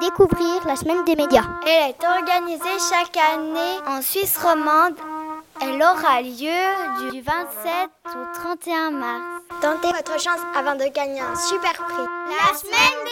Découvrir la semaine des médias. Elle est organisée chaque année en Suisse romande. Elle aura lieu du 27 au 31 mars. Tentez votre chance avant de gagner un super prix. La semaine